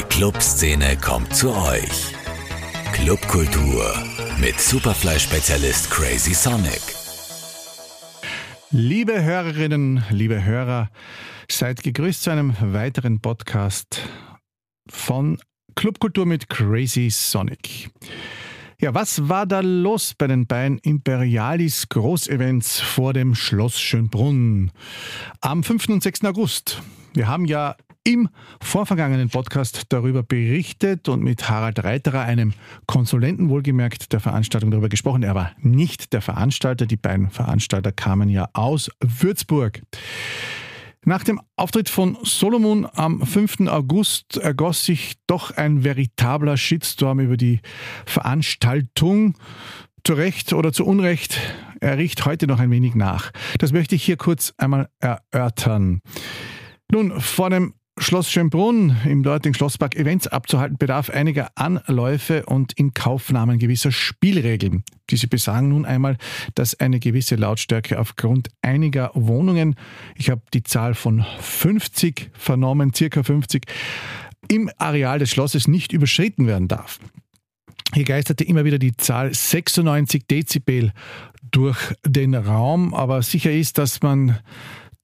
Die Clubszene kommt zu euch. Clubkultur mit Superfly-Spezialist Crazy Sonic. Liebe Hörerinnen, liebe Hörer, seid gegrüßt zu einem weiteren Podcast von Clubkultur mit Crazy Sonic. Ja, was war da los bei den beiden Imperialis Großevents vor dem Schloss Schönbrunn am 5. und 6. August? Wir haben ja im vorvergangenen Podcast darüber berichtet und mit Harald Reiterer, einem Konsulenten wohlgemerkt der Veranstaltung, darüber gesprochen. Er war nicht der Veranstalter. Die beiden Veranstalter kamen ja aus Würzburg. Nach dem Auftritt von Solomon am 5. August ergoss sich doch ein veritabler Shitstorm über die Veranstaltung. Zu Recht oder zu Unrecht, er riecht heute noch ein wenig nach. Das möchte ich hier kurz einmal erörtern. Nun, vor dem Schloss Schönbrunn im dortigen Schlosspark Events abzuhalten, bedarf einiger Anläufe und Inkaufnahmen gewisser Spielregeln. Diese besagen nun einmal, dass eine gewisse Lautstärke aufgrund einiger Wohnungen, ich habe die Zahl von 50 vernommen, circa 50, im Areal des Schlosses nicht überschritten werden darf. Hier geisterte immer wieder die Zahl 96 Dezibel durch den Raum, aber sicher ist, dass man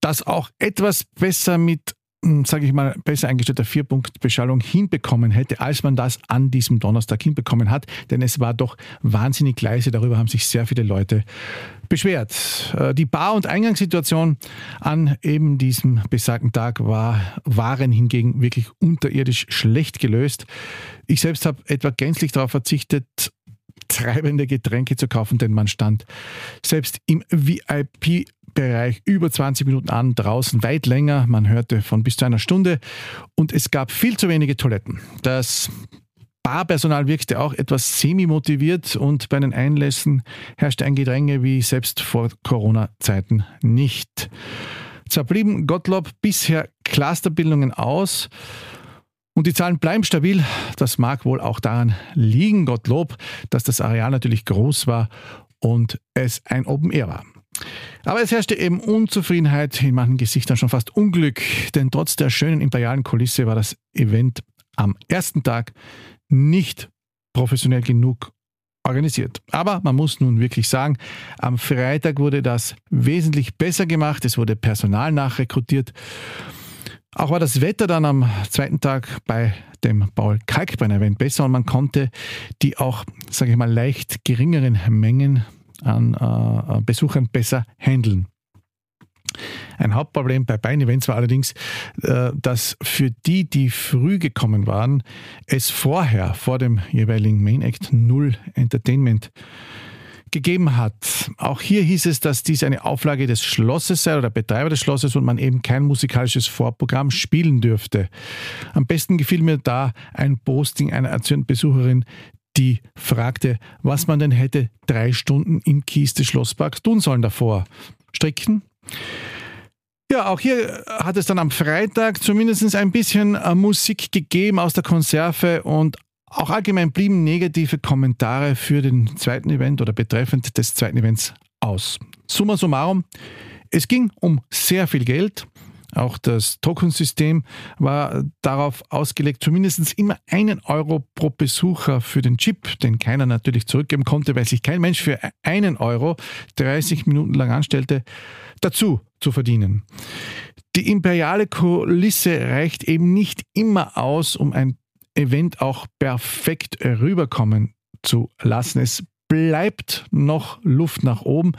das auch etwas besser mit sage ich mal, besser eingestellter Vierpunktbeschallung hinbekommen hätte, als man das an diesem Donnerstag hinbekommen hat. Denn es war doch wahnsinnig leise. Darüber haben sich sehr viele Leute beschwert. Äh, die Bar- und Eingangssituation an eben diesem besagten Tag war, waren hingegen wirklich unterirdisch schlecht gelöst. Ich selbst habe etwa gänzlich darauf verzichtet, treibende Getränke zu kaufen, denn man stand selbst im VIP Bereich über 20 Minuten an, draußen weit länger. Man hörte von bis zu einer Stunde und es gab viel zu wenige Toiletten. Das Barpersonal wirkte auch etwas semi-motiviert und bei den Einlässen herrschte ein Gedränge wie selbst vor Corona-Zeiten nicht. Zwar blieben Gottlob bisher Clusterbildungen aus und die Zahlen bleiben stabil. Das mag wohl auch daran liegen, Gottlob, dass das Areal natürlich groß war und es ein Open Air war. Aber es herrschte eben Unzufriedenheit, in manchen Gesichtern schon fast Unglück, denn trotz der schönen imperialen Kulisse war das Event am ersten Tag nicht professionell genug organisiert. Aber man muss nun wirklich sagen, am Freitag wurde das wesentlich besser gemacht, es wurde Personal nachrekrutiert. Auch war das Wetter dann am zweiten Tag bei dem Paul Kalkbein Event besser und man konnte die auch, sage ich mal, leicht geringeren Mengen an äh, Besuchern besser handeln. Ein Hauptproblem bei beiden Events war allerdings, äh, dass für die, die früh gekommen waren, es vorher, vor dem jeweiligen Main Act, null Entertainment gegeben hat. Auch hier hieß es, dass dies eine Auflage des Schlosses sei oder Betreiber des Schlosses und man eben kein musikalisches Vorprogramm spielen dürfte. Am besten gefiel mir da ein Posting einer Besucherin, die fragte, was man denn hätte drei Stunden im Kies des Schlossparks tun sollen davor. Stricken? Ja, auch hier hat es dann am Freitag zumindest ein bisschen äh, Musik gegeben aus der Konserve und auch allgemein blieben negative Kommentare für den zweiten Event oder betreffend des zweiten Events aus. Summa summarum, es ging um sehr viel Geld. Auch das Tokensystem war darauf ausgelegt, zumindest immer einen Euro pro Besucher für den Chip, den keiner natürlich zurückgeben konnte, weil sich kein Mensch für einen Euro 30 Minuten lang anstellte, dazu zu verdienen. Die imperiale Kulisse reicht eben nicht immer aus, um ein Event auch perfekt rüberkommen zu lassen. Es bleibt noch Luft nach oben,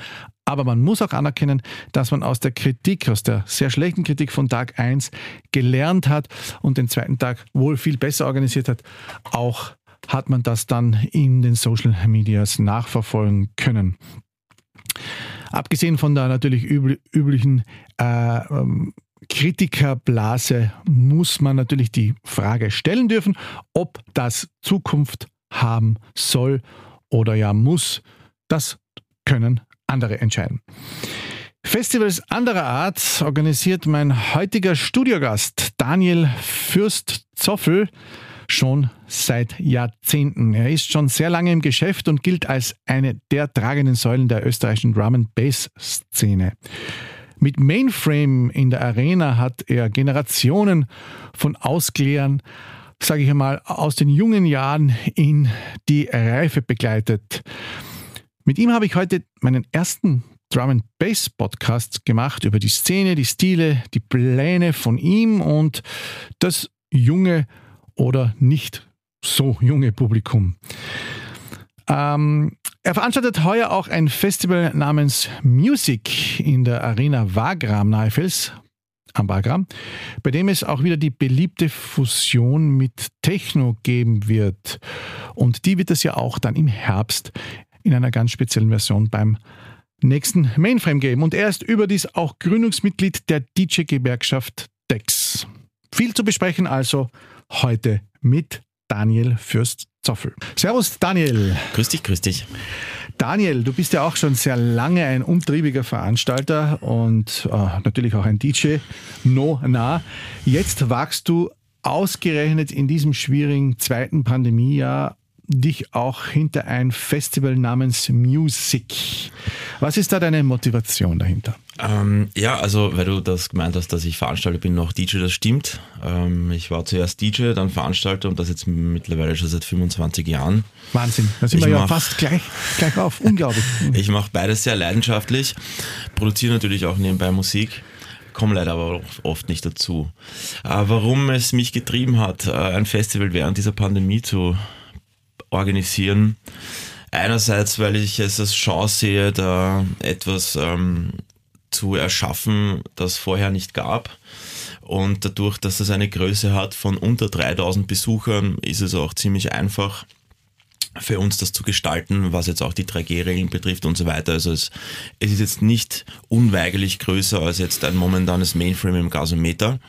aber man muss auch anerkennen, dass man aus der Kritik, aus der sehr schlechten Kritik von Tag 1 gelernt hat und den zweiten Tag wohl viel besser organisiert hat. Auch hat man das dann in den Social Medias nachverfolgen können. Abgesehen von der natürlich üblichen äh, ähm, Kritikerblase muss man natürlich die Frage stellen dürfen, ob das Zukunft haben soll oder ja muss. Das können andere entscheiden. Festivals anderer Art organisiert mein heutiger Studiogast Daniel Fürst-Zoffel schon seit Jahrzehnten. Er ist schon sehr lange im Geschäft und gilt als eine der tragenden Säulen der österreichischen Drum Bass Szene. Mit Mainframe in der Arena hat er Generationen von Ausklärern sage ich einmal, aus den jungen Jahren in die Reife begleitet. Mit ihm habe ich heute meinen ersten Drum and Bass Podcast gemacht über die Szene, die Stile, die Pläne von ihm und das junge oder nicht so junge Publikum. Ähm, er veranstaltet heuer auch ein Festival namens Music in der Arena Wagram nahe Fels am Wagram, bei dem es auch wieder die beliebte Fusion mit Techno geben wird. Und die wird es ja auch dann im Herbst in einer ganz speziellen Version beim nächsten Mainframe geben. Und er ist überdies auch Gründungsmitglied der DJ-Gewerkschaft DEX. Viel zu besprechen also heute mit Daniel Fürst-Zoffel. Servus, Daniel. Grüß dich, grüß dich. Daniel, du bist ja auch schon sehr lange ein umtriebiger Veranstalter und äh, natürlich auch ein DJ. No, na. Jetzt wagst du ausgerechnet in diesem schwierigen zweiten Pandemiejahr dich auch hinter ein Festival namens Music. Was ist da deine Motivation dahinter? Ähm, ja, also weil du das gemeint hast, dass ich Veranstalter bin, noch DJ, das stimmt. Ähm, ich war zuerst DJ, dann Veranstalter und das jetzt mittlerweile schon seit 25 Jahren. Wahnsinn, da sind ich wir ja fast gleich, gleich auf, unglaublich. ich mache beides sehr leidenschaftlich, produziere natürlich auch nebenbei Musik komme leider aber oft nicht dazu. Äh, warum es mich getrieben hat, äh, ein Festival während dieser Pandemie zu organisieren. Einerseits, weil ich es als Chance sehe, da etwas ähm, zu erschaffen, das vorher nicht gab. Und dadurch, dass es eine Größe hat von unter 3000 Besuchern, ist es auch ziemlich einfach, für uns das zu gestalten, was jetzt auch die 3G-Regeln betrifft und so weiter. Also es, es, ist jetzt nicht unweigerlich größer als jetzt ein momentanes Mainframe im Gasometer.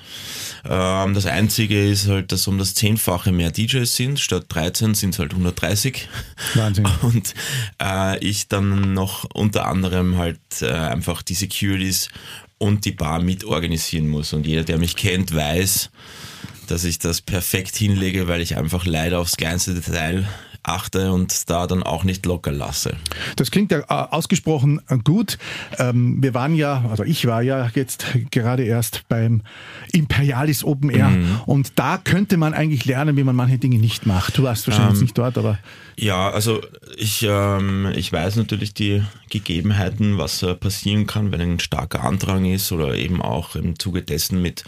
Ähm, das Einzige ist halt, dass um das Zehnfache mehr DJs sind. Statt 13 sind es halt 130. Wahnsinn. Und äh, ich dann noch unter anderem halt äh, einfach die Securities und die Bar mitorganisieren muss. Und jeder, der mich kennt, weiß, dass ich das perfekt hinlege, weil ich einfach leider aufs kleinste Detail achte und da dann auch nicht locker lasse. Das klingt ja äh, ausgesprochen äh, gut. Ähm, wir waren ja, also ich war ja jetzt gerade erst beim Imperialis Open Air mhm. und da könnte man eigentlich lernen, wie man manche Dinge nicht macht. Du warst wahrscheinlich ähm, nicht dort, aber. Ja, also ich, ähm, ich weiß natürlich die Gegebenheiten, was äh, passieren kann, wenn ein starker Andrang ist oder eben auch im Zuge dessen mit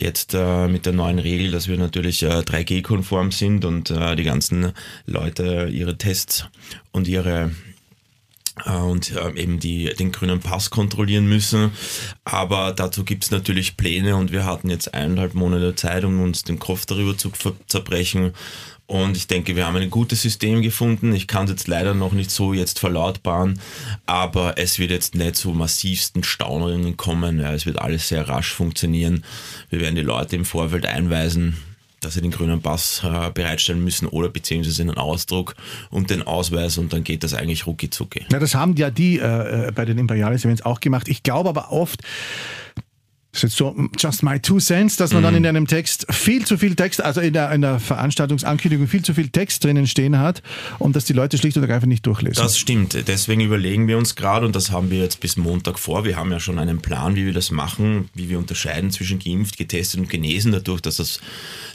jetzt äh, mit der neuen Regel, dass wir natürlich äh, 3G-konform sind und äh, die ganzen Leute ihre Tests und ihre äh, und äh, eben die, den grünen Pass kontrollieren müssen. Aber dazu gibt es natürlich Pläne und wir hatten jetzt eineinhalb Monate Zeit, um uns den Kopf darüber zu zerbrechen. Und ich denke, wir haben ein gutes System gefunden. Ich kann es jetzt leider noch nicht so jetzt verlautbaren, aber es wird jetzt nicht zu massivsten Staunungen kommen. Ja, es wird alles sehr rasch funktionieren. Wir werden die Leute im Vorfeld einweisen, dass sie den grünen Pass äh, bereitstellen müssen oder beziehungsweise einen Ausdruck und den Ausweis und dann geht das eigentlich rucki zucki. Ja, das haben ja die äh, äh bei den Imperialis Events auch gemacht. Ich glaube aber oft, das ist jetzt so just my two cents, dass man mhm. dann in einem Text viel zu viel Text, also in der, in der Veranstaltungsankündigung viel zu viel Text drinnen stehen hat und dass die Leute schlicht und ergreifend nicht durchlesen. Das stimmt. Deswegen überlegen wir uns gerade und das haben wir jetzt bis Montag vor. Wir haben ja schon einen Plan, wie wir das machen, wie wir unterscheiden zwischen geimpft, getestet und genesen. Dadurch, dass, das,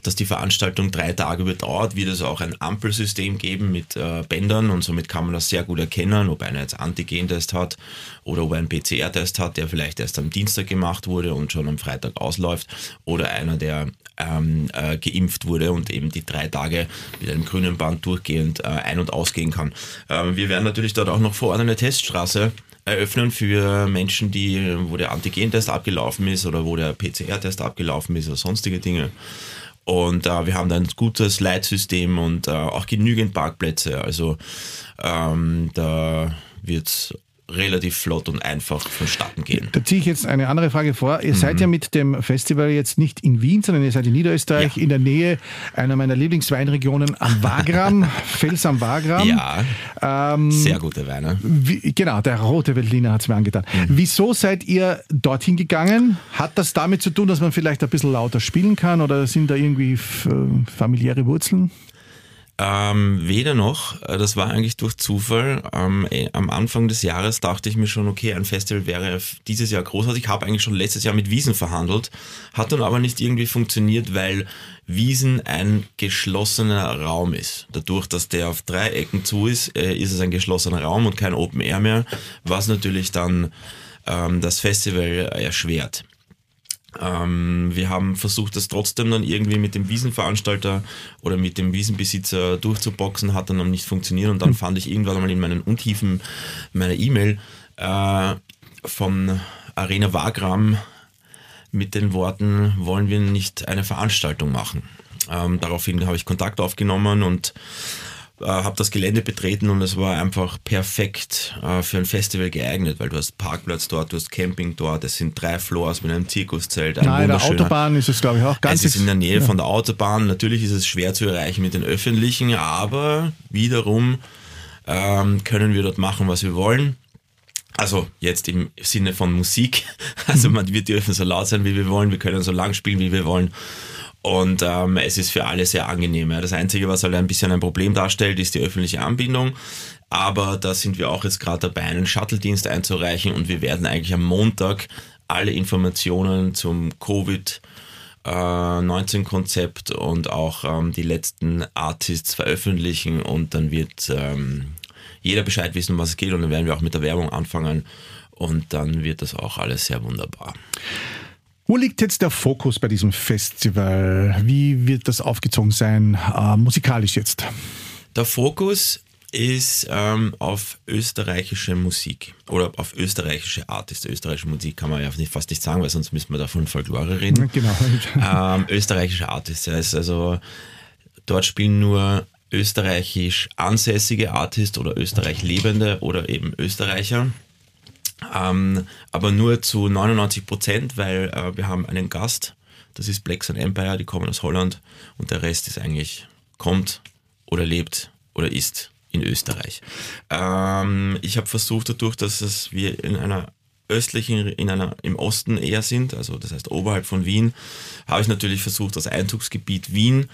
dass die Veranstaltung drei Tage überdauert, wird es auch ein Ampelsystem geben mit äh, Bändern und somit kann man das sehr gut erkennen, ob einer jetzt Antigen-Test hat oder ob er einen PCR-Test hat, der vielleicht erst am Dienstag gemacht wurde und schon am Freitag ausläuft oder einer, der ähm, äh, geimpft wurde und eben die drei Tage mit einem grünen Band durchgehend äh, ein- und ausgehen kann. Ähm, wir werden natürlich dort auch noch vor Ort eine Teststraße eröffnen für Menschen, die, wo der Antigen-Test abgelaufen ist oder wo der PCR-Test abgelaufen ist oder sonstige Dinge. Und äh, wir haben da ein gutes Leitsystem und äh, auch genügend Parkplätze. Also ähm, da wird es relativ flott und einfach vonstatten gehen. Da ziehe ich jetzt eine andere Frage vor. Ihr mhm. seid ja mit dem Festival jetzt nicht in Wien, sondern ihr seid in Niederösterreich, ja. in der Nähe einer meiner Lieblingsweinregionen am Wagram, Fels am Wagram. Ja, ähm, sehr gute Weine. Wie, genau, der rote Veltliner hat es mir angetan. Mhm. Wieso seid ihr dorthin gegangen? Hat das damit zu tun, dass man vielleicht ein bisschen lauter spielen kann oder sind da irgendwie familiäre Wurzeln? Ähm, weder noch, äh, das war eigentlich durch Zufall. Ähm, äh, am Anfang des Jahres dachte ich mir schon, okay, ein Festival wäre dieses Jahr großartig. Ich habe eigentlich schon letztes Jahr mit Wiesen verhandelt, hat dann aber nicht irgendwie funktioniert, weil Wiesen ein geschlossener Raum ist. Dadurch, dass der auf drei Ecken zu ist, äh, ist es ein geschlossener Raum und kein Open Air mehr, was natürlich dann ähm, das Festival erschwert. Ähm, wir haben versucht, das trotzdem dann irgendwie mit dem Wiesenveranstalter oder mit dem Wiesenbesitzer durchzuboxen, hat dann noch nicht funktioniert und dann hm. fand ich irgendwann einmal in meinen Untiefen meiner E-Mail äh, von Arena Wagram mit den Worten, wollen wir nicht eine Veranstaltung machen? Ähm, daraufhin habe ich Kontakt aufgenommen und äh, habe das Gelände betreten und es war einfach perfekt äh, für ein Festival geeignet, weil du hast Parkplatz dort, du hast Camping dort, es sind drei Floors mit einem Zirkuszelt. Ein Nein, der Autobahn ist es, glaube ich, auch ganz. Es ist in der Nähe ja. von der Autobahn. Natürlich ist es schwer zu erreichen mit den öffentlichen, aber wiederum ähm, können wir dort machen, was wir wollen. Also jetzt im Sinne von Musik. Also man, wir dürfen so laut sein, wie wir wollen, wir können so lang spielen, wie wir wollen. Und ähm, es ist für alle sehr angenehm. Das Einzige, was halt ein bisschen ein Problem darstellt, ist die öffentliche Anbindung. Aber da sind wir auch jetzt gerade dabei, einen Shuttle-Dienst einzureichen und wir werden eigentlich am Montag alle Informationen zum Covid 19-Konzept äh, und auch ähm, die letzten Artists veröffentlichen und dann wird ähm, jeder Bescheid wissen, um was es geht und dann werden wir auch mit der Werbung anfangen und dann wird das auch alles sehr wunderbar. Wo liegt jetzt der Fokus bei diesem Festival? Wie wird das aufgezogen sein, äh, musikalisch jetzt? Der Fokus ist ähm, auf österreichische Musik oder auf österreichische Artists. Österreichische Musik kann man ja fast nicht sagen, weil sonst müssen wir da von Folklore reden. Genau. ähm, österreichische Artists, ist also dort spielen nur österreichisch ansässige Artists oder österreich lebende oder eben Österreicher. Ähm, aber nur zu 99 Prozent, weil äh, wir haben einen Gast, das ist Black Sun Empire, die kommen aus Holland. Und der Rest ist eigentlich, kommt oder lebt oder ist in Österreich. Ähm, ich habe versucht, dadurch, dass es wir in einer östlichen, in einer, im Osten eher sind, also das heißt oberhalb von Wien, habe ich natürlich versucht, das Einzugsgebiet Wien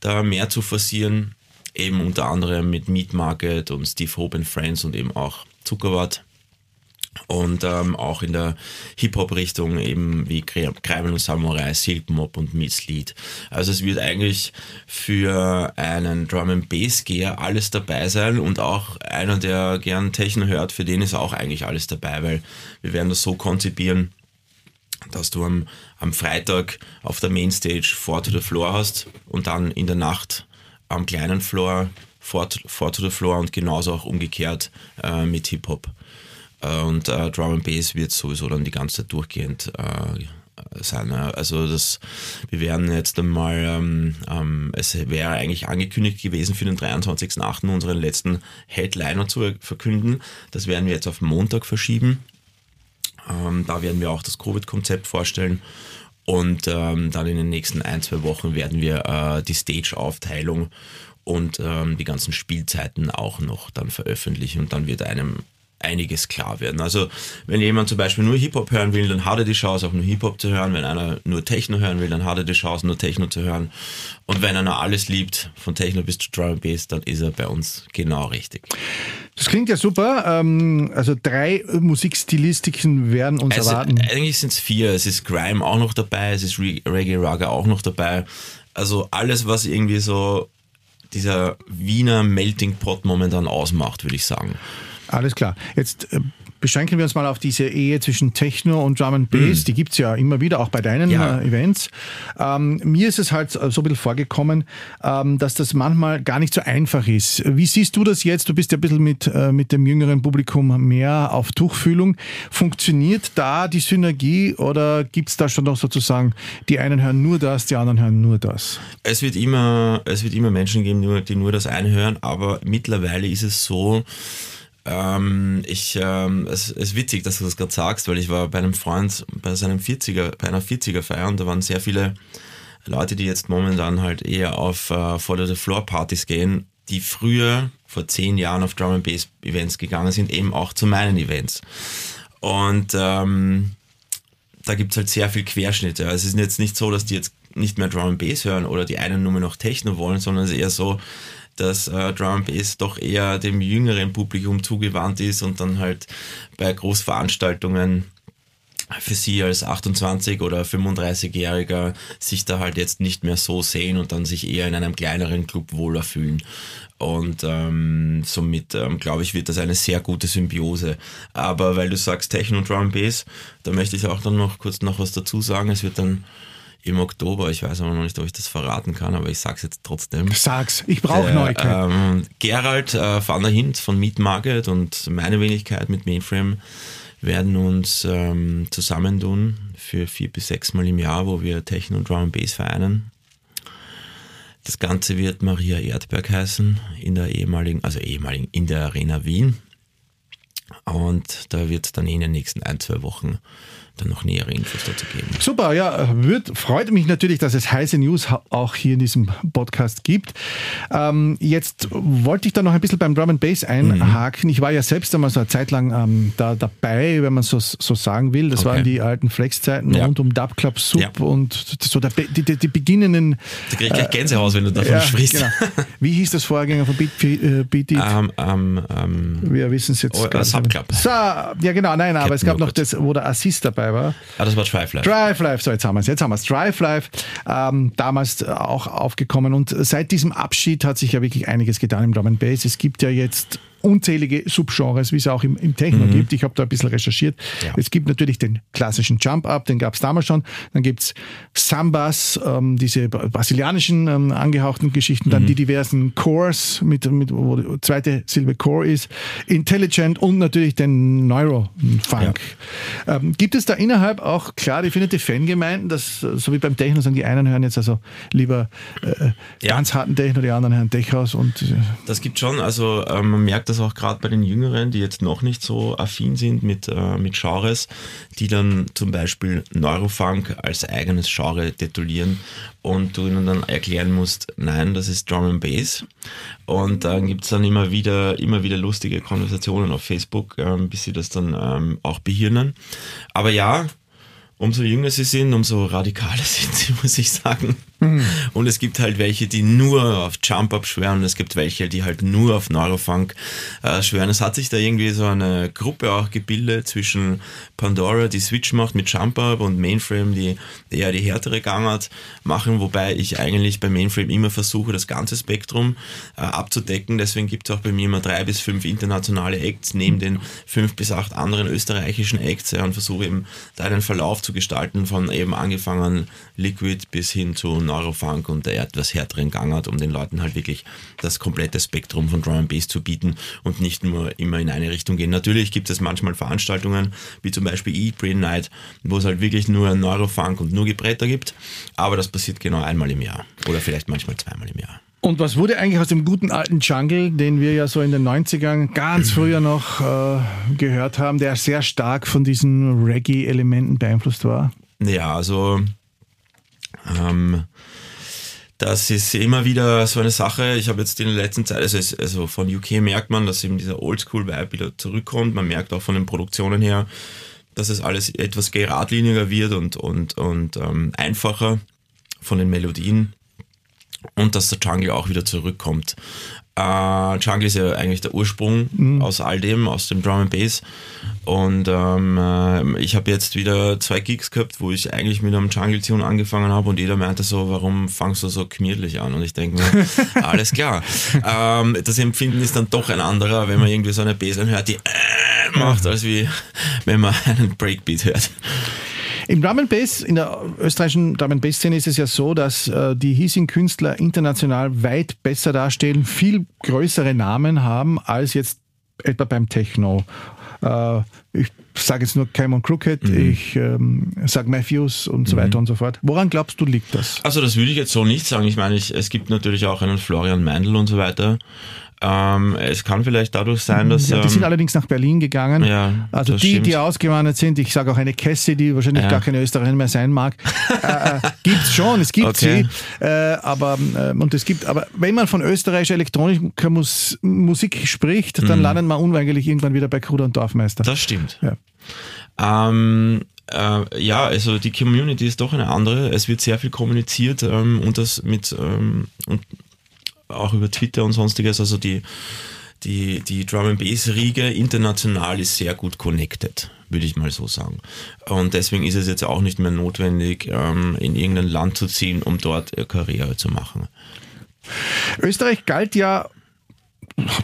da mehr zu forcieren, eben unter anderem mit Meat Market und Steve Hope and Friends und eben auch Zuckerwatt und ähm, auch in der Hip-Hop-Richtung eben wie Kreibel und Samurai, Silk Mob und Mitzlied. Also es wird eigentlich für einen Drum and Bass Geher alles dabei sein und auch einer, der gern Techno hört, für den ist auch eigentlich alles dabei, weil wir werden das so konzipieren, dass du am, am Freitag auf der Mainstage Four to the Floor hast und dann in der Nacht am kleinen Floor Four to, four to the Floor und genauso auch umgekehrt äh, mit Hip-Hop. Und äh, Drum and Bass wird sowieso dann die ganze Zeit durchgehend äh, sein. Also das, wir werden jetzt einmal, ähm, ähm, es wäre eigentlich angekündigt gewesen für den 23.08. unseren letzten Headliner zu verkünden. Das werden wir jetzt auf Montag verschieben. Ähm, da werden wir auch das Covid-Konzept vorstellen. Und ähm, dann in den nächsten ein, zwei Wochen werden wir äh, die Stage-Aufteilung und ähm, die ganzen Spielzeiten auch noch dann veröffentlichen. Und dann wird einem einiges klar werden. Also wenn jemand zum Beispiel nur Hip-Hop hören will, dann hat er die Chance, auch nur Hip-Hop zu hören. Wenn einer nur Techno hören will, dann hat er die Chance, nur Techno zu hören. Und wenn einer alles liebt, von Techno bis zu Drum Bass, dann ist er bei uns genau richtig. Das klingt ja super. Ähm, also drei Musikstilistiken werden uns also, erwarten. Eigentlich sind es vier. Es ist Grime auch noch dabei, es ist Reggae Raga auch noch dabei. Also alles, was irgendwie so dieser Wiener Melting Pot momentan ausmacht, würde ich sagen. Alles klar. Jetzt äh, beschränken wir uns mal auf diese Ehe zwischen Techno und Drum and Bass. Mhm. Die gibt's ja immer wieder, auch bei deinen ja. äh, Events. Ähm, mir ist es halt so ein bisschen vorgekommen, ähm, dass das manchmal gar nicht so einfach ist. Wie siehst du das jetzt? Du bist ja ein bisschen mit, äh, mit dem jüngeren Publikum mehr auf Tuchfühlung. Funktioniert da die Synergie oder gibt's da schon noch sozusagen, die einen hören nur das, die anderen hören nur das? Es wird immer, es wird immer Menschen geben, die nur das eine hören, aber mittlerweile ist es so, ähm, ich, ähm, es ist witzig, dass du das gerade sagst, weil ich war bei einem Freund bei seinem 40er, bei einer 40er Feier und da waren sehr viele Leute, die jetzt momentan halt eher auf äh, Follow the Floor Partys gehen, die früher vor zehn Jahren auf Drum and Bass Events gegangen sind, eben auch zu meinen Events. Und ähm, da gibt's halt sehr viel Querschnitte. Also es ist jetzt nicht so, dass die jetzt nicht mehr Drum and Bass hören oder die einen nur mehr noch Techno wollen, sondern es ist eher so, dass äh, Drum Bass doch eher dem jüngeren Publikum zugewandt ist und dann halt bei Großveranstaltungen für sie als 28 oder 35-Jähriger sich da halt jetzt nicht mehr so sehen und dann sich eher in einem kleineren Club wohler fühlen. Und ähm, somit ähm, glaube ich, wird das eine sehr gute Symbiose. Aber weil du sagst Techno Drum Bass, da möchte ich auch dann noch kurz noch was dazu sagen. Es wird dann im Oktober, ich weiß aber noch nicht, ob ich das verraten kann, aber ich sag's jetzt trotzdem. Sag's, ich brauche Neuigkeit. Ähm, Gerald äh, van der Hint von Meet Market und meine Wenigkeit mit Mainframe werden uns ähm, zusammentun für vier bis sechs Mal im Jahr, wo wir Techno und Drum and Bass vereinen. Das Ganze wird Maria Erdberg heißen, in der ehemaligen, also ehemaligen, in der Arena Wien. Und da wird dann in den nächsten ein, zwei Wochen dann noch nähere Infos dazu geben. Super, ja, wird, freut mich natürlich, dass es heiße News auch hier in diesem Podcast gibt. Ähm, jetzt wollte ich da noch ein bisschen beim Drum and Bass einhaken. Mhm. Ich war ja selbst einmal so eine Zeit lang ähm, da dabei, wenn man so, so sagen will. Das okay. waren die alten Flex-Zeiten ja. rund um Dub Club Sub ja. und so der, die, die, die beginnenden. Da kriege ich gleich Gänsehaus, wenn du davon ja, sprichst. Genau. Wie hieß das Vorgänger von Beat, äh, Beat It? Um, um, um, Wir wissen es jetzt. Oh, uh, Sub Club. So, ja, genau, nein, aber es gab noch das, wo der Assist dabei war. Ah, das war Drive Life. Drive Life, so jetzt haben wir es. Jetzt haben wir es. Drive Life, ähm, damals auch aufgekommen. Und seit diesem Abschied hat sich ja wirklich einiges getan im Drum Bass. Es gibt ja jetzt unzählige Subgenres, wie es auch im, im Techno mhm. gibt. Ich habe da ein bisschen recherchiert. Ja. Es gibt natürlich den klassischen Jump-Up, den gab es damals schon. Dann gibt es Sambas, ähm, diese brasilianischen ähm, angehauchten Geschichten. Dann mhm. die diversen Cores, mit, mit, wo die zweite Silbe Core ist. Intelligent und natürlich den Neuro-Funk. Ja. Ähm, gibt es da innerhalb auch klar definierte Fangemeinden, dass, so wie beim Techno, sagen die einen hören jetzt also lieber äh, ja. ganz harten Techno, die anderen hören Tech-House und. Äh, das gibt schon, also äh, man merkt das das auch gerade bei den Jüngeren, die jetzt noch nicht so affin sind mit, äh, mit Genres, die dann zum Beispiel Neurofunk als eigenes Genre detulieren und du ihnen dann erklären musst, nein, das ist Drum and Bass. Und dann gibt es dann immer wieder, immer wieder lustige Konversationen auf Facebook, ähm, bis sie das dann ähm, auch behirnen. Aber ja, umso jünger sie sind, umso radikaler sind sie, muss ich sagen. Mhm. Und es gibt halt welche, die nur auf Jump-Up schwören und es gibt welche, die halt nur auf Neurofunk äh, schwören. Es hat sich da irgendwie so eine Gruppe auch gebildet zwischen Pandora, die Switch macht mit Jump-Up und Mainframe, die eher die härtere Gangart machen, wobei ich eigentlich bei Mainframe immer versuche, das ganze Spektrum äh, abzudecken. Deswegen gibt es auch bei mir immer drei bis fünf internationale Acts neben den fünf bis acht anderen österreichischen Acts ja, und versuche eben da einen Verlauf zu gestalten von eben angefangen Liquid bis hin zu Neurofunk und der etwas härteren Gangart, um den Leuten halt wirklich das komplette Spektrum von Drum Bass zu bieten und nicht nur immer in eine Richtung gehen. Natürlich gibt es manchmal Veranstaltungen, wie zum Beispiel Eat Brain Night, wo es halt wirklich nur Neurofunk und nur Gebretter gibt, aber das passiert genau einmal im Jahr oder vielleicht manchmal zweimal im Jahr. Und was wurde eigentlich aus dem guten alten Jungle, den wir ja so in den 90ern ganz früher noch äh, gehört haben, der sehr stark von diesen Reggae-Elementen beeinflusst war? Ja, also ähm, das ist immer wieder so eine Sache. Ich habe jetzt in der letzten Zeit, also, also von UK merkt man, dass eben dieser Oldschool-Vibe wieder zurückkommt. Man merkt auch von den Produktionen her, dass es alles etwas geradliniger wird und, und, und ähm, einfacher von den Melodien und dass der Jungle auch wieder zurückkommt. Äh, Jungle ist ja eigentlich der Ursprung mhm. aus all dem, aus dem Drum and Bass. Und ähm, äh, ich habe jetzt wieder zwei Gigs gehabt, wo ich eigentlich mit einem Jungle-Tune angefangen habe und jeder meinte so, warum fangst du so gemütlich an? Und ich denke mir, alles klar. ähm, das Empfinden ist dann doch ein anderer, wenn man irgendwie so eine Bass hört, die äh, macht, als wie wenn man einen Breakbeat hört. Im Drum and Bass, in der österreichischen Drum and Bass Szene ist es ja so, dass äh, die hiesigen Künstler international weit besser dastehen, viel größere Namen haben als jetzt etwa beim Techno. Äh, ich sage jetzt nur Cameron Crooked, mhm. ich ähm, sage Matthews und so mhm. weiter und so fort. Woran glaubst du, liegt das? Also das würde ich jetzt so nicht sagen. Ich meine, ich, es gibt natürlich auch einen Florian Meindl und so weiter. Ähm, es kann vielleicht dadurch sein, dass. Ja, die ähm, sind allerdings nach Berlin gegangen. Ja, also die, stimmt. die ausgewandert sind, ich sage auch eine Cassie, die wahrscheinlich ja. gar keine Österreicherin mehr sein mag, äh, äh, es schon, es gibt okay. sie. Äh, aber äh, und es gibt, aber wenn man von österreichischer elektronischer Mus Musik spricht, dann mhm. landet man unweigerlich irgendwann wieder bei Kruder und Dorfmeister. Das stimmt. Ja. Ähm, äh, ja, also die Community ist doch eine andere. Es wird sehr viel kommuniziert ähm, und das mit ähm, und auch über Twitter und sonstiges. Also die, die, die Drum and Bass Riege international ist sehr gut connected, würde ich mal so sagen. Und deswegen ist es jetzt auch nicht mehr notwendig, ähm, in irgendein Land zu ziehen, um dort Karriere zu machen. Österreich galt ja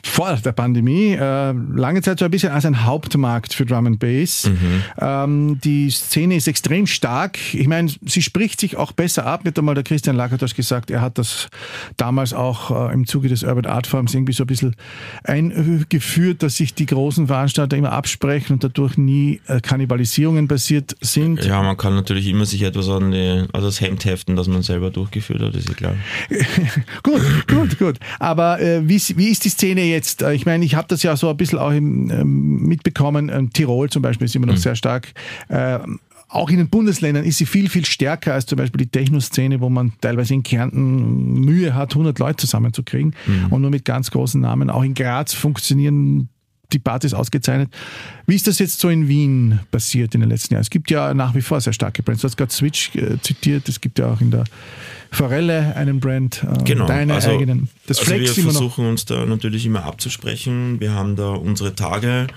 vor der Pandemie äh, lange Zeit so ein bisschen als ein Hauptmarkt für Drum and Bass. Mhm. Ähm, die Szene ist extrem stark. Ich meine, sie spricht sich auch besser ab. Mit einmal der Christian Lakatos gesagt, er hat das damals auch äh, im Zuge des Urban Art Forums irgendwie so ein bisschen eingeführt, dass sich die großen Veranstalter immer absprechen und dadurch nie äh, Kannibalisierungen passiert sind. Ja, man kann natürlich immer sich etwas an die, also das Hemd heften, das man selber durchgeführt hat, ist ja klar. gut, gut, gut. Aber äh, wie, wie ist die Szene Szene jetzt, äh, ich meine, ich habe das ja so ein bisschen auch im, ähm, mitbekommen, ähm, Tirol zum Beispiel ist immer noch mhm. sehr stark. Äh, auch in den Bundesländern ist sie viel, viel stärker als zum Beispiel die Techno-Szene, wo man teilweise in Kärnten Mühe hat, 100 Leute zusammenzukriegen mhm. und nur mit ganz großen Namen. Auch in Graz funktionieren die Partys ausgezeichnet. Wie ist das jetzt so in Wien passiert in den letzten Jahren? Es gibt ja nach wie vor sehr starke Brands. Du hast gerade Switch äh, zitiert, es gibt ja auch in der Forelle einen Brand, äh, genau. deine also, eigenen. Das also Flex wir versuchen uns da natürlich immer abzusprechen. Wir haben da unsere Tage.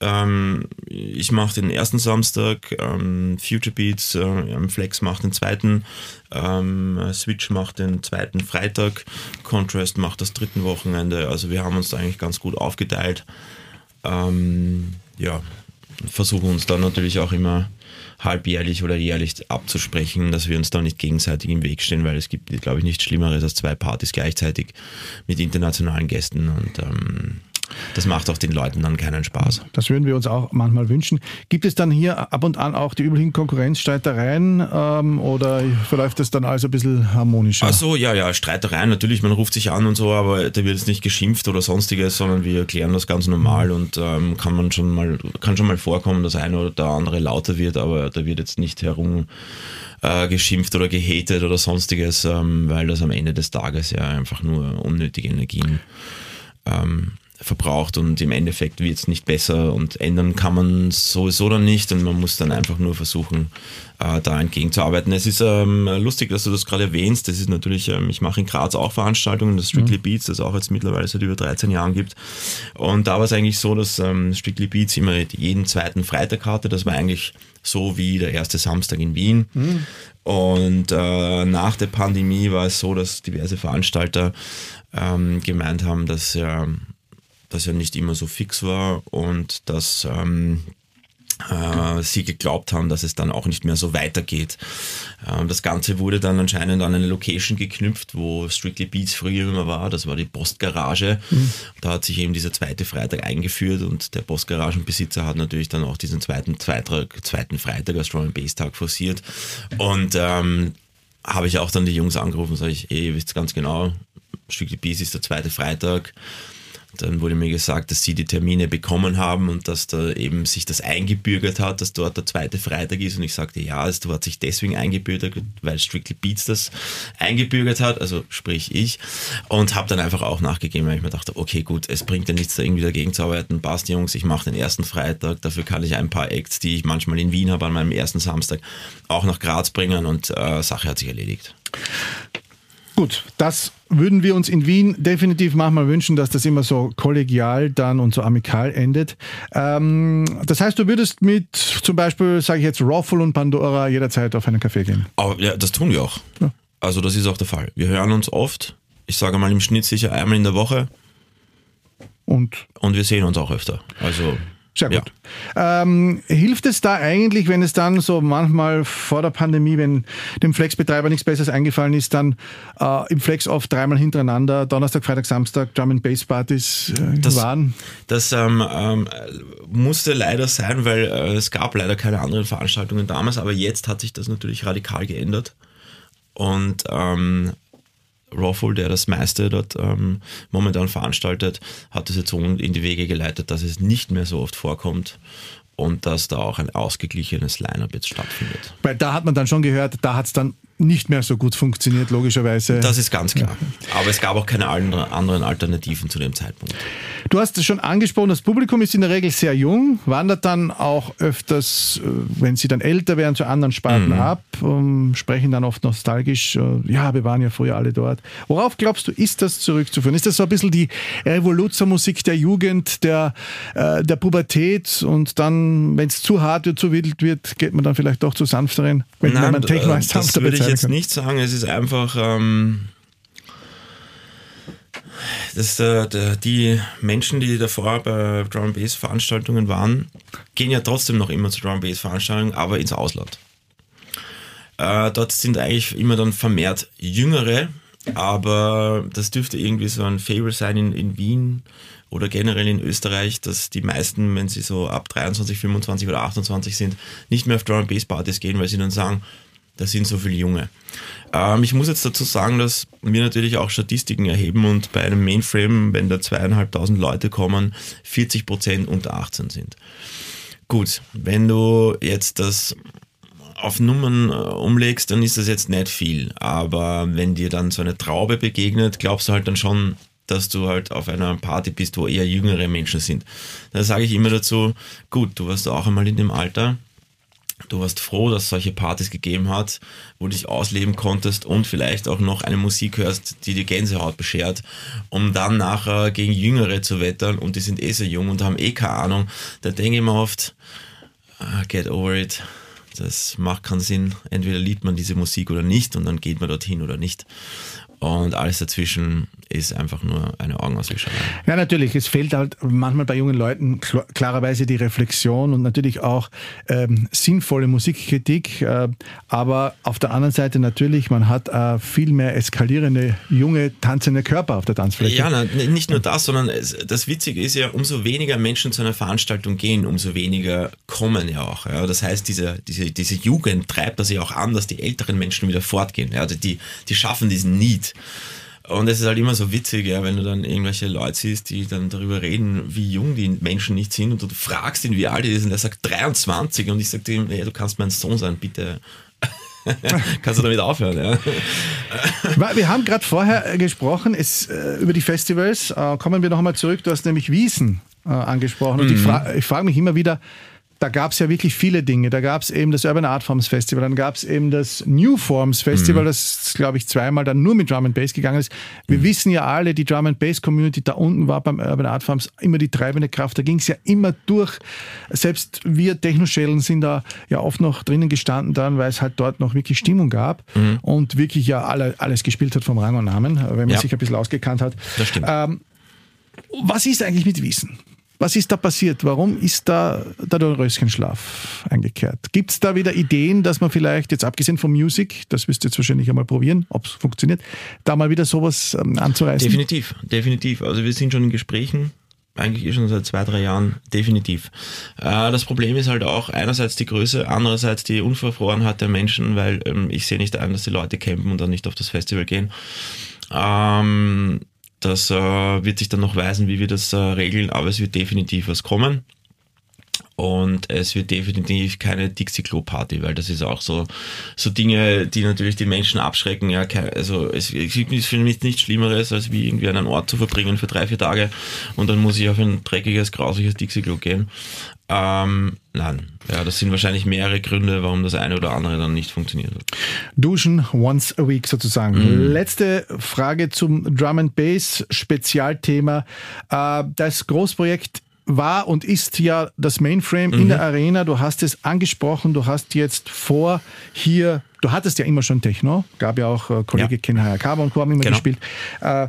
Ähm, ich mache den ersten Samstag, ähm, Future Beats, äh, Flex macht den zweiten, ähm, Switch macht den zweiten Freitag, Contrast macht das dritten Wochenende. Also wir haben uns da eigentlich ganz gut aufgeteilt. Ähm, ja, versuchen uns da natürlich auch immer halbjährlich oder jährlich abzusprechen, dass wir uns da nicht gegenseitig im Weg stehen, weil es gibt, glaube ich, nichts Schlimmeres als zwei Partys gleichzeitig mit internationalen Gästen und ähm, das macht auch den Leuten dann keinen Spaß. Das würden wir uns auch manchmal wünschen. Gibt es dann hier ab und an auch die üblichen Konkurrenzstreitereien ähm, oder verläuft das dann alles ein bisschen harmonischer? Ach so, ja, ja, Streitereien natürlich, man ruft sich an und so, aber da wird es nicht geschimpft oder sonstiges, sondern wir klären das ganz normal und ähm, kann man schon mal, kann schon mal vorkommen, dass eine oder der andere lauter wird, aber da wird jetzt nicht herum äh, geschimpft oder gehatet oder sonstiges, ähm, weil das am Ende des Tages ja einfach nur unnötige Energien ähm, verbraucht und im Endeffekt wird es nicht besser und ändern kann man sowieso dann nicht und man muss dann einfach nur versuchen, äh, da entgegenzuarbeiten. Es ist ähm, lustig, dass du das gerade erwähnst. Das ist natürlich, ähm, ich mache in Graz auch Veranstaltungen, das Strictly mhm. Beats, das auch jetzt mittlerweile seit über 13 Jahren gibt. Und da war es eigentlich so, dass ähm, Strictly Beats immer jeden zweiten Freitag hatte. Das war eigentlich so wie der erste Samstag in Wien. Mhm. Und äh, nach der Pandemie war es so, dass diverse Veranstalter ähm, gemeint haben, dass ja das ja nicht immer so fix war und dass ähm, äh, sie geglaubt haben, dass es dann auch nicht mehr so weitergeht. Ähm, das Ganze wurde dann anscheinend an eine Location geknüpft, wo Strictly Beats früher immer war. Das war die Postgarage. Mhm. Da hat sich eben dieser zweite Freitag eingeführt und der Postgaragenbesitzer hat natürlich dann auch diesen zweiten, Zweitrag, zweiten Freitag als Drum Bass Tag forciert. Und ähm, habe ich auch dann die Jungs angerufen und sage ich, ey, ihr wisst ganz genau, Strictly Beats ist der zweite Freitag dann wurde mir gesagt, dass sie die Termine bekommen haben und dass da eben sich das eingebürgert hat, dass dort der zweite Freitag ist. Und ich sagte, ja, es hat sich deswegen eingebürgert, weil Strictly Beats das eingebürgert hat, also sprich ich. Und habe dann einfach auch nachgegeben, weil ich mir dachte, okay, gut, es bringt ja nichts, da irgendwie dagegen zu arbeiten. Passt, Jungs, ich mache den ersten Freitag. Dafür kann ich ein paar Acts, die ich manchmal in Wien habe, an meinem ersten Samstag auch nach Graz bringen und äh, Sache hat sich erledigt. Gut, das würden wir uns in Wien definitiv manchmal wünschen, dass das immer so kollegial dann und so amikal endet. Ähm, das heißt, du würdest mit zum Beispiel, sage ich jetzt, Raffle und Pandora jederzeit auf einen Café gehen? Aber ja, das tun wir auch. Ja. Also das ist auch der Fall. Wir hören uns oft, ich sage mal im Schnitt sicher einmal in der Woche. Und? Und wir sehen uns auch öfter. Also sehr gut. Ja. Ähm, hilft es da eigentlich, wenn es dann so manchmal vor der Pandemie, wenn dem Flex-Betreiber nichts Besseres eingefallen ist, dann äh, im Flex oft dreimal hintereinander, Donnerstag, Freitag, Samstag, Drum and Bass Partys äh, das, waren? Das ähm, ähm, musste leider sein, weil äh, es gab leider keine anderen Veranstaltungen damals, aber jetzt hat sich das natürlich radikal geändert. Und ähm, Rawful, der das meiste dort ähm, momentan veranstaltet, hat das jetzt so in die Wege geleitet, dass es nicht mehr so oft vorkommt und dass da auch ein ausgeglichenes Line-Up jetzt stattfindet. Weil da hat man dann schon gehört, da hat es dann nicht mehr so gut funktioniert, logischerweise. Das ist ganz klar. Aber es gab auch keine anderen Alternativen zu dem Zeitpunkt. Du hast es schon angesprochen, das Publikum ist in der Regel sehr jung, wandert dann auch öfters, äh, wenn sie dann älter werden, zu anderen Sparten mhm. ab, um, sprechen dann oft nostalgisch, äh, ja, wir waren ja früher alle dort. Worauf glaubst du, ist das zurückzuführen? Ist das so ein bisschen die Revoluzermusik der Jugend, der, äh, der Pubertät und dann, wenn es zu hart wird, zu wild wird, geht man dann vielleicht doch zu sanfteren, wenn, Nein, man Techno als sanfter würde ich jetzt kann. nicht sagen, es ist einfach... Ähm das, äh, die Menschen, die davor bei Drum Bass Veranstaltungen waren, gehen ja trotzdem noch immer zu Drum Bass Veranstaltungen, aber ins Ausland. Äh, dort sind eigentlich immer dann vermehrt Jüngere, aber das dürfte irgendwie so ein Fable sein in, in Wien oder generell in Österreich, dass die meisten, wenn sie so ab 23, 25 oder 28 sind, nicht mehr auf Drum Bass Partys gehen, weil sie dann sagen, da sind so viele Junge. Ähm, ich muss jetzt dazu sagen, dass wir natürlich auch Statistiken erheben und bei einem Mainframe, wenn da zweieinhalbtausend Leute kommen, 40 Prozent unter 18 sind. Gut, wenn du jetzt das auf Nummern äh, umlegst, dann ist das jetzt nicht viel. Aber wenn dir dann so eine Traube begegnet, glaubst du halt dann schon, dass du halt auf einer Party bist, wo eher jüngere Menschen sind. Da sage ich immer dazu, gut, du warst auch einmal in dem Alter, Du warst froh, dass es solche Partys gegeben hat, wo du dich ausleben konntest und vielleicht auch noch eine Musik hörst, die dir Gänsehaut beschert, um dann nachher gegen Jüngere zu wettern und die sind eh sehr jung und haben eh keine Ahnung. Da denke ich mir oft, ah, get over it. Das macht keinen Sinn. Entweder liebt man diese Musik oder nicht und dann geht man dorthin oder nicht. Und alles dazwischen ist einfach nur eine Augenauswischerei. Ja, natürlich. Es fehlt halt manchmal bei jungen Leuten klarerweise die Reflexion und natürlich auch ähm, sinnvolle Musikkritik. Äh, aber auf der anderen Seite natürlich, man hat äh, viel mehr eskalierende, junge, tanzende Körper auf der Tanzfläche. Ja, na, nicht nur das, sondern es, das Witzige ist ja, umso weniger Menschen zu einer Veranstaltung gehen, umso weniger kommen ja auch. Ja. Das heißt, diese, diese, diese Jugend treibt das ja auch an, dass die älteren Menschen wieder fortgehen. Ja. Die, die schaffen diesen Need. Und es ist halt immer so witzig, ja, wenn du dann irgendwelche Leute siehst, die dann darüber reden, wie jung die Menschen nicht sind und du fragst ihn, wie alt er ist und er sagt 23 und ich sage ihm, ja, du kannst mein Sohn sein, bitte. Kannst du damit aufhören, ja? Wir haben gerade vorher äh, gesprochen es, äh, über die Festivals. Äh, kommen wir noch einmal zurück. Du hast nämlich Wiesen äh, angesprochen. Und mhm. ich, fra ich frage mich immer wieder, da gab es ja wirklich viele Dinge. Da gab es eben das Urban Art Forms Festival, dann gab es eben das New Forms Festival, mhm. das, glaube ich, zweimal dann nur mit Drum and Bass gegangen ist. Wir mhm. wissen ja alle, die Drum and Bass Community da unten war beim Urban Art Forms immer die treibende Kraft. Da ging es ja immer durch. Selbst wir Technoschellen sind da ja oft noch drinnen gestanden dann, weil es halt dort noch wirklich Stimmung gab mhm. und wirklich ja alle, alles gespielt hat vom Rang und Namen, wenn man ja. sich ein bisschen ausgekannt hat. Das stimmt. Ähm, was ist eigentlich mit Wiesen? Was ist da passiert? Warum ist da der Dornröschenschlaf eingekehrt? Gibt es da wieder Ideen, dass man vielleicht, jetzt abgesehen von Music, das wirst du jetzt wahrscheinlich einmal probieren, ob es funktioniert, da mal wieder sowas ähm, anzureißen? Definitiv, definitiv. Also wir sind schon in Gesprächen, eigentlich eh schon seit zwei, drei Jahren, definitiv. Äh, das Problem ist halt auch einerseits die Größe, andererseits die Unverfrorenheit der Menschen, weil ähm, ich sehe nicht ein, dass die Leute campen und dann nicht auf das Festival gehen. Ähm, das äh, wird sich dann noch weisen, wie wir das äh, regeln, aber es wird definitiv was kommen. Und es wird definitiv keine Dixie-Klo-Party, weil das ist auch so, so Dinge, die natürlich die Menschen abschrecken. Ja, also es, es gibt für mich nichts Schlimmeres, als wie irgendwie an einen Ort zu verbringen für drei, vier Tage und dann muss ich auf ein dreckiges, grausiges Dixie-Klo gehen. Ähm, nein, ja, das sind wahrscheinlich mehrere Gründe, warum das eine oder andere dann nicht funktioniert hat. Duschen once a week sozusagen. Mhm. Letzte Frage zum Drum and Bass Spezialthema. Äh, das Großprojekt war und ist ja das Mainframe mhm. in der Arena. Du hast es angesprochen, du hast jetzt vor, hier, du hattest ja immer schon Techno, gab ja auch äh, Kollege ja. Ken Hayakawa und Co. haben immer genau. gespielt. Äh,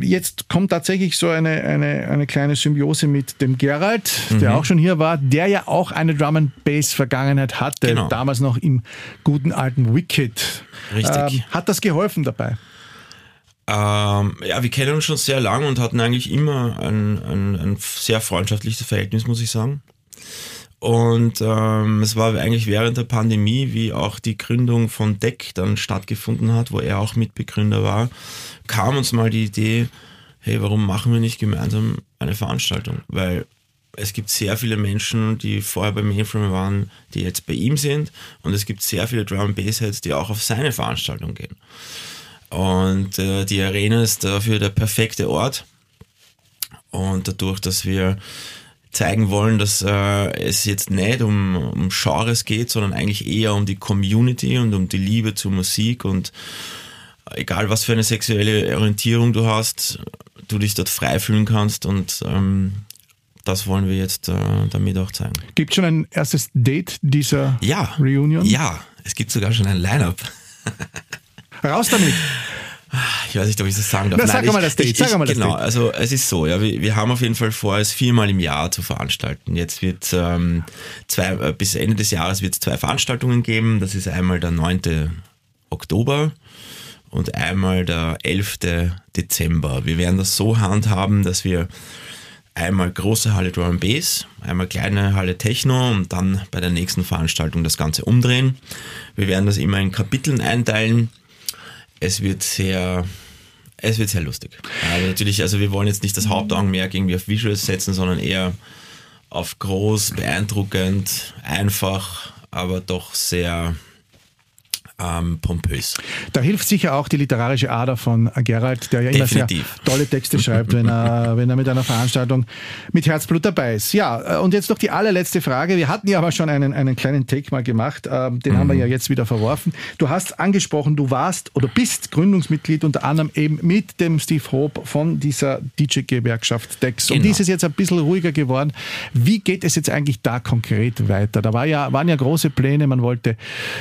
jetzt kommt tatsächlich so eine, eine, eine kleine Symbiose mit dem Gerald, mhm. der auch schon hier war, der ja auch eine Drum and Bass Vergangenheit hatte, genau. damals noch im guten alten Wicked. Richtig. Ähm, hat das geholfen dabei? Ähm, ja, wir kennen uns schon sehr lange und hatten eigentlich immer ein, ein, ein sehr freundschaftliches Verhältnis, muss ich sagen. Und ähm, es war eigentlich während der Pandemie, wie auch die Gründung von Deck dann stattgefunden hat, wo er auch Mitbegründer war, kam uns mal die Idee, hey, warum machen wir nicht gemeinsam eine Veranstaltung? Weil es gibt sehr viele Menschen, die vorher bei Mainframe waren, die jetzt bei ihm sind. Und es gibt sehr viele Drum Bass Heads, die auch auf seine Veranstaltung gehen. Und äh, die Arena ist dafür der perfekte Ort. Und dadurch, dass wir zeigen wollen, dass äh, es jetzt nicht um, um Genres geht, sondern eigentlich eher um die Community und um die Liebe zur Musik und egal was für eine sexuelle Orientierung du hast, du dich dort frei fühlen kannst und ähm, das wollen wir jetzt äh, damit auch zeigen. Gibt schon ein erstes Date dieser ja, Reunion? Ja, es gibt sogar schon ein Line-Up. Raus damit! Ich weiß nicht, ob ich das sagen darf. Na, sag mal das Date. Ich, sag mal das genau, Date. also es ist so, ja, wir, wir haben auf jeden Fall vor, es viermal im Jahr zu veranstalten. Jetzt wird ähm, zwei, äh, bis Ende des Jahres wird es zwei Veranstaltungen geben. Das ist einmal der 9. Oktober und einmal der 11. Dezember. Wir werden das so handhaben, dass wir einmal große Halle Drum Bass, einmal kleine Halle Techno und dann bei der nächsten Veranstaltung das Ganze umdrehen. Wir werden das immer in Kapiteln einteilen. Es wird sehr, es wird sehr lustig. Aber natürlich, also wir wollen jetzt nicht das Hauptaugenmerk irgendwie auf Visuals setzen, sondern eher auf groß, beeindruckend, einfach, aber doch sehr ähm, pompös. Da hilft sicher auch die literarische Ader von Gerald, der ja immer Definitiv. sehr tolle Texte schreibt, wenn er, wenn er mit einer Veranstaltung mit Herzblut dabei ist. Ja, äh, und jetzt noch die allerletzte Frage. Wir hatten ja aber schon einen, einen kleinen Take mal gemacht, ähm, den mhm. haben wir ja jetzt wieder verworfen. Du hast angesprochen, du warst oder bist Gründungsmitglied unter anderem eben mit dem Steve Hope von dieser DJ-Gewerkschaft Dex. Genau. Und die ist es jetzt ein bisschen ruhiger geworden. Wie geht es jetzt eigentlich da konkret weiter? Da war ja, waren ja große Pläne, man wollte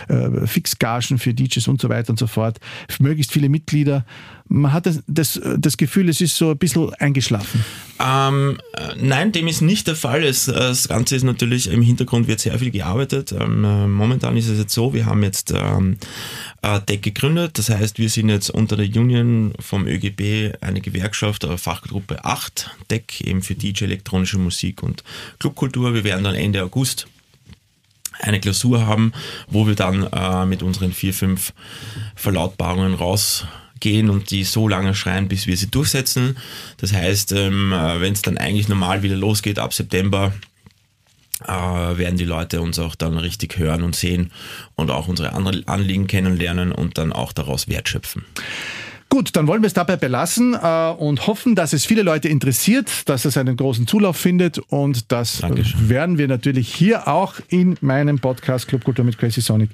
äh, Fixgagen Gagen für DJs und so weiter und so fort, möglichst viele Mitglieder. Man hat das, das, das Gefühl, es ist so ein bisschen eingeschlafen. Ähm, äh, nein, dem ist nicht der Fall. Es, äh, das Ganze ist natürlich, im Hintergrund wird sehr viel gearbeitet. Ähm, äh, momentan ist es jetzt so, wir haben jetzt ähm, DEC gegründet. Das heißt, wir sind jetzt unter der Union vom ÖGB eine Gewerkschaft, Fachgruppe 8, DEC, eben für DJ, elektronische Musik und Clubkultur. Wir werden dann Ende August eine Klausur haben, wo wir dann äh, mit unseren vier, fünf Verlautbarungen rausgehen und die so lange schreien, bis wir sie durchsetzen. Das heißt, ähm, äh, wenn es dann eigentlich normal wieder losgeht ab September, äh, werden die Leute uns auch dann richtig hören und sehen und auch unsere Anliegen kennenlernen und dann auch daraus wertschöpfen. Gut, dann wollen wir es dabei belassen äh, und hoffen, dass es viele Leute interessiert, dass es einen großen Zulauf findet und das Dankeschön. werden wir natürlich hier auch in meinem Podcast Club Kultur mit Crazy Sonic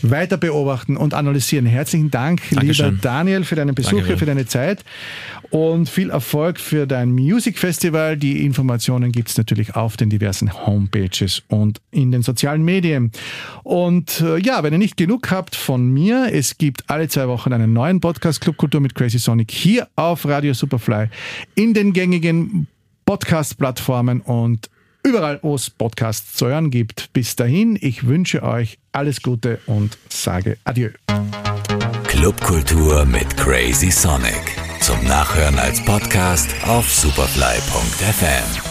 weiter beobachten und analysieren. Herzlichen Dank, Dankeschön. lieber Daniel, für deinen Besuch hier, für deine Zeit und viel Erfolg für dein Music Festival. Die Informationen gibt es natürlich auf den diversen Homepages und in den sozialen Medien. Und äh, ja, wenn ihr nicht genug habt von mir, es gibt alle zwei Wochen einen neuen Podcast Club Kultur Tour mit Crazy Sonic hier auf Radio Superfly in den gängigen Podcast-Plattformen und überall, wo es Podcasts zu hören gibt. Bis dahin, ich wünsche euch alles Gute und sage Adieu. Clubkultur mit Crazy Sonic. Zum Nachhören als Podcast auf superfly.fm.